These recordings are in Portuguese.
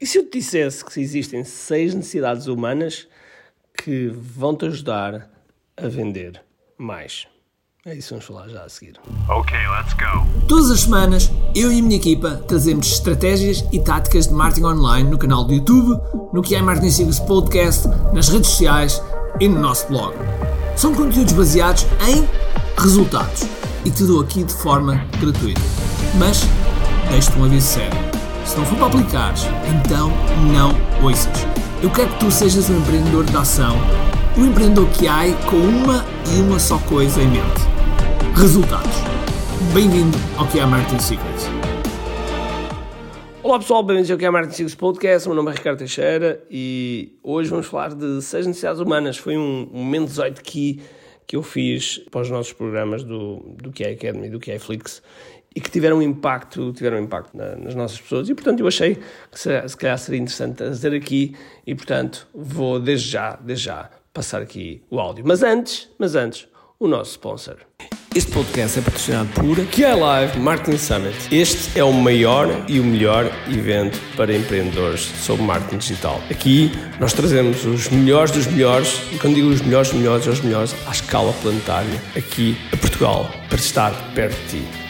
E se eu te dissesse que existem seis necessidades humanas que vão te ajudar a vender mais? É isso que vamos falar já a seguir. Ok, let's go. Todas as semanas, eu e a minha equipa trazemos estratégias e táticas de marketing online no canal do YouTube, no que é Marketing Secrets Podcast, nas redes sociais e no nosso blog. São conteúdos baseados em resultados e te dou aqui de forma gratuita. Mas deixo-te um aviso sério. Se não for para aplicares, então não ouças. Eu quero que tu sejas um empreendedor de ação, um empreendedor que há com uma e uma só coisa em mente: resultados. Bem-vindo ao que é Marketing Secrets. Olá pessoal, bem-vindos ao que é Marketing Secrets Podcast. Meu nome é Ricardo Teixeira e hoje vamos falar de seis necessidades humanas. Foi um, momento 18 key que eu fiz para os nossos programas do, do QI Academy, do QI Flix e que tiveram impacto, tiveram impacto na, nas nossas pessoas. E, portanto, eu achei que se, se calhar seria interessante trazer aqui e, portanto, vou desde já, desde já, passar aqui o áudio. Mas antes, mas antes, o nosso sponsor. Este podcast é patrocinado por QI Live Marketing Summit. Este é o maior e o melhor evento para empreendedores sobre marketing digital. Aqui nós trazemos os melhores dos melhores, e quando digo os melhores dos melhores, é os melhores à escala planetária, aqui a Portugal, para estar perto de ti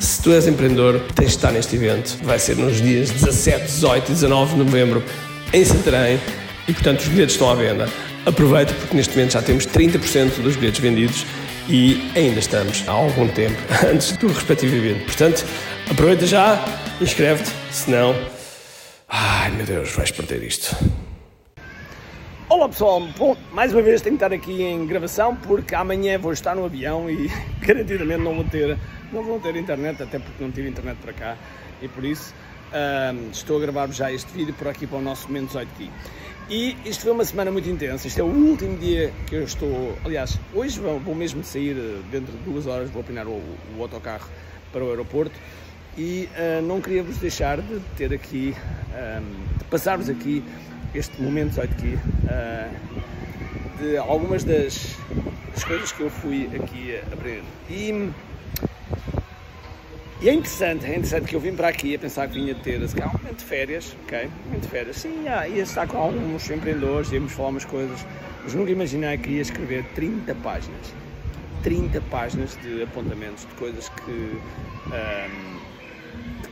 se tu és empreendedor, tens de estar neste evento. Vai ser nos dias 17, 18 e 19 de novembro em Santarém e, portanto, os bilhetes estão à venda. Aproveita porque neste momento já temos 30% dos bilhetes vendidos e ainda estamos há algum tempo antes do respectivo evento. Portanto, aproveita já, inscreve-te, senão. Ai meu Deus, vais perder isto. Olá pessoal, bom, mais uma vez tenho que estar aqui em gravação porque amanhã vou estar no avião e garantidamente não vou ter não vão ter internet, até porque não tive internet para cá. E por isso um, estou a gravar já este vídeo por aqui para o nosso 18 aqui. E isto foi uma semana muito intensa, este é o último dia que eu estou, aliás, hoje vou, vou mesmo sair eh, dentro de duas horas, vou apanhar o, o autocarro para o aeroporto. E uh, não queria vos deixar de ter aqui, um, de passar-vos aqui este momento 18 aqui, uh, de algumas das, das, coisas que eu fui aqui a aprender. E e é interessante, é interessante que eu vim para aqui a pensar que vinha ter se calhar, um momento de férias, ok? Um momento de férias. Sim, ia, ia estar com alguns empreendedores, íamos falar umas coisas, mas nunca imaginei que ia escrever 30 páginas. 30 páginas de apontamentos, de coisas que, um, de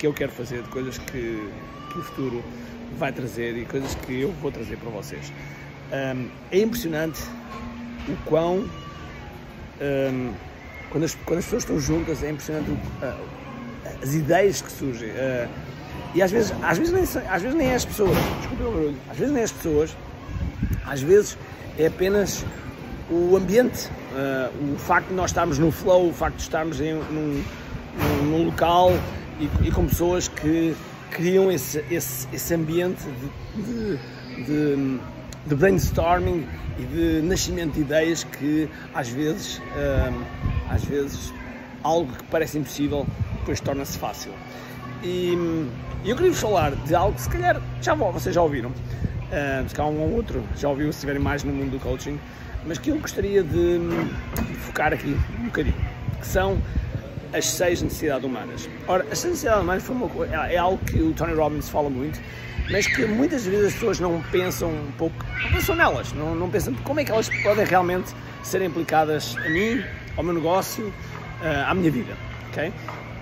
que eu quero fazer, de coisas que, que o futuro vai trazer e coisas que eu vou trazer para vocês. Um, é impressionante o quão. Um, quando as, quando as pessoas estão juntas, é impressionante o, uh, as ideias que surgem. Uh, e às vezes, às, vezes nem, às vezes nem é as pessoas, desculpe o barulho, às vezes nem é as pessoas, às vezes é apenas o ambiente, uh, o facto de nós estarmos no flow, o facto de estarmos em, num, num, num local e, e, com pessoas que criam esse, esse, esse ambiente de, de, de, de, brainstorming e de nascimento de ideias que às vezes, uh, às vezes algo que parece impossível depois torna-se fácil. E, eu queria vos falar de algo que se calhar já vocês já ouviram, uh, se calhar um ou outro já ouviu se estiverem mais no mundo do coaching, mas que eu gostaria de, de focar aqui um bocadinho, que são as seis necessidades humanas. Ora, as seis necessidades humanas uma, é, é algo que o Tony Robbins fala muito, mas que muitas vezes as pessoas não pensam um pouco, não pensam nelas, não, não pensam como é que elas podem realmente ser implicadas a mim, ao meu negócio, uh, à minha vida, ok?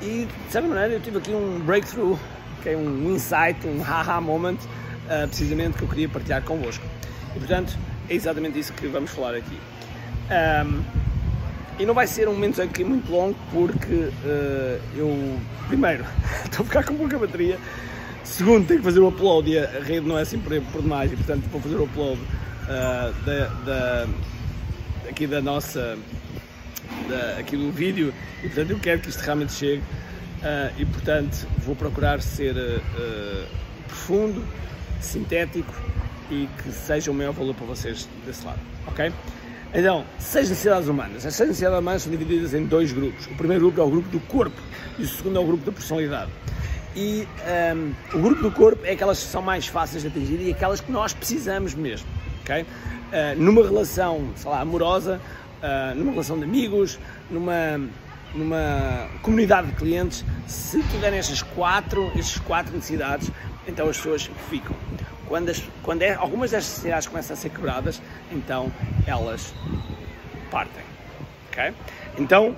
E de certa maneira eu tive aqui um breakthrough, okay, um insight, um haha moment, uh, precisamente que eu queria partilhar convosco. E portanto é exatamente isso que vamos falar aqui. Um, e não vai ser um momento aqui muito longo porque uh, eu, primeiro, estou a ficar com pouca bateria, segundo, tenho que fazer o upload e a rede não é assim por, demais e portanto vou fazer o upload uh, da, da, aqui da nossa da, aqui do vídeo e portanto eu quero que isto realmente chegue uh, e portanto vou procurar ser profundo, sintético e que seja o maior valor para vocês desse lado, ok? Então, seis necessidades humanas. As seis necessidades humanas são divididas em dois grupos. O primeiro grupo é o grupo do corpo e o segundo é o grupo da personalidade. E um, o grupo do corpo é aquelas que são mais fáceis de atingir e aquelas que nós precisamos mesmo, ok? Uh, numa relação, sei lá, amorosa, uh, numa relação de amigos, numa, numa comunidade de clientes, se tiverem estas quatro, estas quatro necessidades, então as pessoas ficam. Quando, as, quando é, algumas destas necessidades começam a ser quebradas, então elas partem. ok? Então,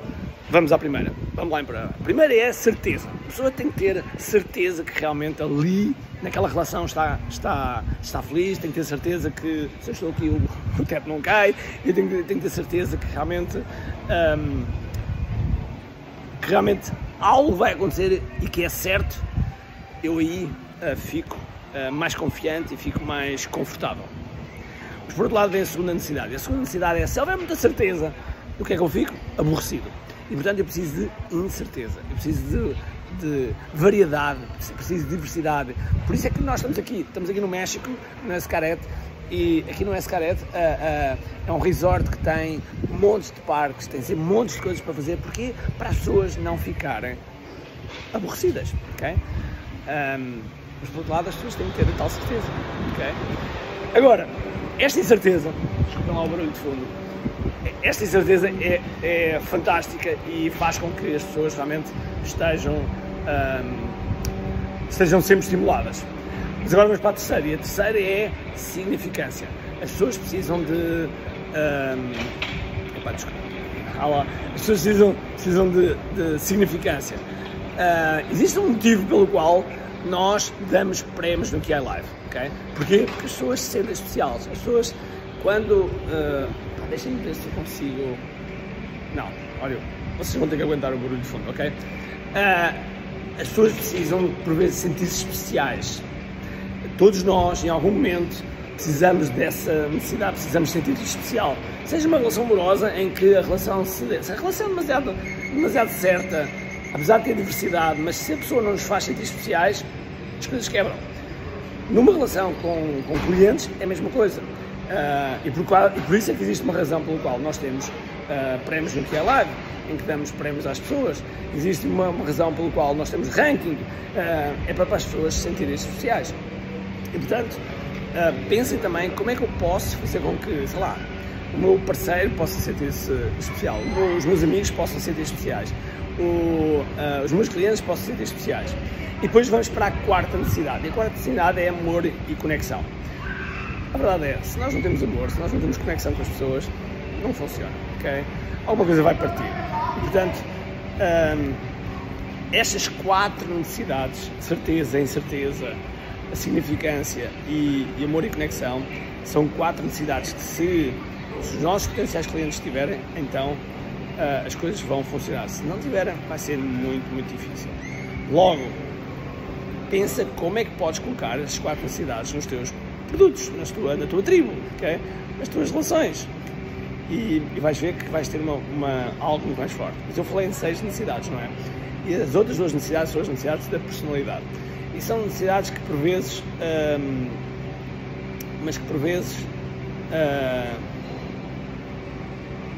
vamos à primeira. Vamos lá para a primeira é a certeza. A pessoa tem que ter certeza que realmente ali, naquela relação, está, está, está feliz, tem que ter certeza que se eu estou aqui o, o teto não cai, eu tenho, tenho que ter certeza que realmente, um, que realmente algo vai acontecer e que é certo, eu aí uh, fico mais confiante e fico mais confortável. Mas por outro lado vem a segunda necessidade. A segunda necessidade é se houver muita certeza, o que é que eu fico? Aborrecido. E portanto eu preciso de incerteza, eu preciso de, de, variedade, preciso de diversidade. Por isso é que nós estamos aqui, estamos aqui no México, no Escaret, e aqui no Escaret uh, uh, é um resort que tem montes de parques, tem sempre montes de coisas para fazer, porque para as pessoas não ficarem aborrecidas, ok? Um, mas por outro lado as pessoas têm que ter a tal certeza, ok? Agora, esta incerteza, desculpem lá o barulho de fundo, esta incerteza é, é fantástica e faz com que as pessoas realmente estejam, um, estejam sempre estimuladas. Mas agora vamos para a terceira, e a terceira é significância. As pessoas precisam de. Um, opa, desculpa. Ah lá. As pessoas precisam, precisam de, de significância. Uh, existe um motivo pelo qual nós damos prémios no QI Live, ok? Porque as pessoas se sentem especiais. As pessoas, quando. Uh, Deixem-me ver se eu consigo. Não, olha, vocês vão ter que aguentar o barulho de fundo, ok? Uh, as pessoas precisam, por vezes, sentir-se especiais. Todos nós, em algum momento, precisamos dessa necessidade, precisamos sentir-se especial. Seja uma relação amorosa em que a relação se. Se a relação é demasiado, demasiado certa, apesar de ter diversidade, mas se a pessoa não nos faz sentir especiais, as coisas quebram. Numa relação com, com clientes é a mesma coisa. Uh, e, por qual, e, por, isso é que existe uma razão pela qual nós temos uh, prémios no que é live, em que damos prémios às pessoas. Existe uma, uma razão pela qual nós temos ranking, uh, é para, para as pessoas se sentirem especiais. E portanto, pensem também como é que eu posso fazer com que, sei lá, o meu parceiro possa sentir-se especial, os meus amigos possam sentir especiais, o, os meus clientes possam sentir especiais. E depois vamos para a quarta necessidade. E a quarta necessidade é amor e conexão. A verdade é, se nós não temos amor, se nós não temos conexão com as pessoas, não funciona, ok? Alguma coisa vai partir. E, portanto, um, estas quatro necessidades, certeza, incerteza, significância e, e, amor e conexão, são quatro necessidades que se, se os nossos potenciais clientes tiverem, então uh, as coisas vão funcionar. Se não tiverem, vai ser muito, muito difícil. Logo, pensa como é que podes colocar as quatro necessidades nos teus produtos na tua, na tua tribo, okay? nas tuas relações. E, e, vais ver que vais ter uma, uma, algo muito mais forte. Mas eu falei em seis necessidades, não é? E as outras duas necessidades são as necessidades da personalidade. E são necessidades que por vezes, hum, mas que por vezes, hum,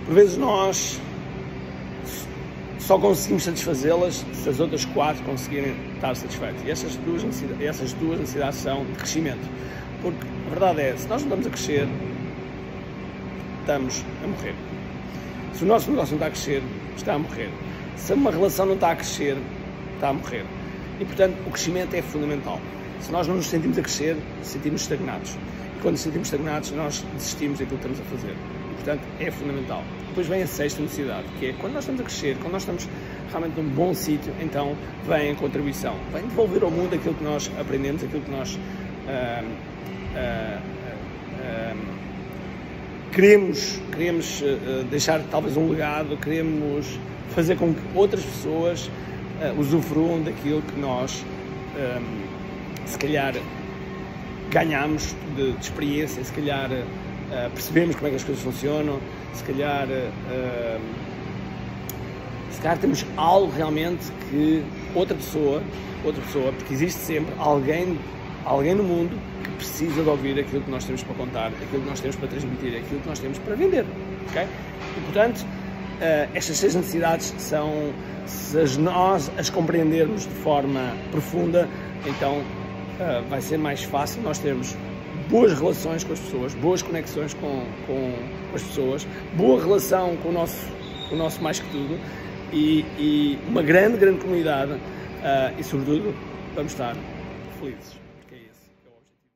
por vezes nós só conseguimos satisfazê-las se as outras quatro conseguirem estar satisfeitas. E essas duas, essas duas necessidades são de crescimento. Porque a verdade é, se nós não estamos a crescer, estamos a morrer. Se o nosso negócio não está a crescer, está a morrer. Se uma relação não está a crescer, está a morrer. E portanto, o crescimento é fundamental. Se nós não nos sentimos a crescer, sentimos estagnados. E quando nos sentimos estagnados, nós desistimos daquilo que estamos a fazer. Portanto, é fundamental. Depois vem a sexta necessidade, que é quando nós estamos a crescer, quando nós estamos realmente num bom sítio, então vem a contribuição. Vem devolver ao mundo aquilo que nós aprendemos, aquilo que nós. Uh, Uh, uh, queremos, queremos deixar talvez um legado, queremos fazer com que outras pessoas usufruam daquilo que nós, se calhar, ganhamos de, de experiência, se calhar percebemos como é que as coisas funcionam, se calhar, se calhar temos algo realmente que outra pessoa, outra pessoa, porque existe sempre alguém alguém no mundo que precisa de ouvir aquilo que nós temos para contar, aquilo que nós temos para transmitir, aquilo que nós temos para vender. Okay? E, portanto, uh, estas seis necessidades são, se nós as compreendermos de forma profunda, então uh, vai ser mais fácil nós termos boas relações com as pessoas, boas conexões com, com, as pessoas, boa relação com o nosso, com o nosso mais que tudo e, e uma grande, grande comunidade uh, e, sobretudo, vamos estar felizes. Que é esse, é o objetivo.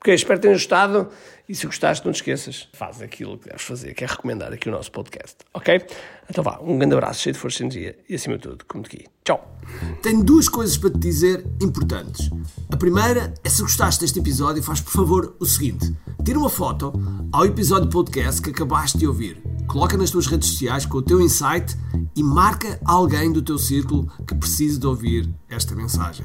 Ok, espero que tenhas gostado e se gostaste, não te esqueças, faz aquilo que deves fazer, que é recomendar aqui o nosso podcast, ok? Então vá, um grande abraço, cheio de força e energia e acima de tudo, como guia. Tchau! Tenho duas coisas para te dizer importantes. A primeira é se gostaste deste episódio, faz por favor o seguinte: tira uma foto ao episódio podcast que acabaste de ouvir, coloca nas tuas redes sociais com o teu insight e marca alguém do teu círculo que precise de ouvir esta mensagem.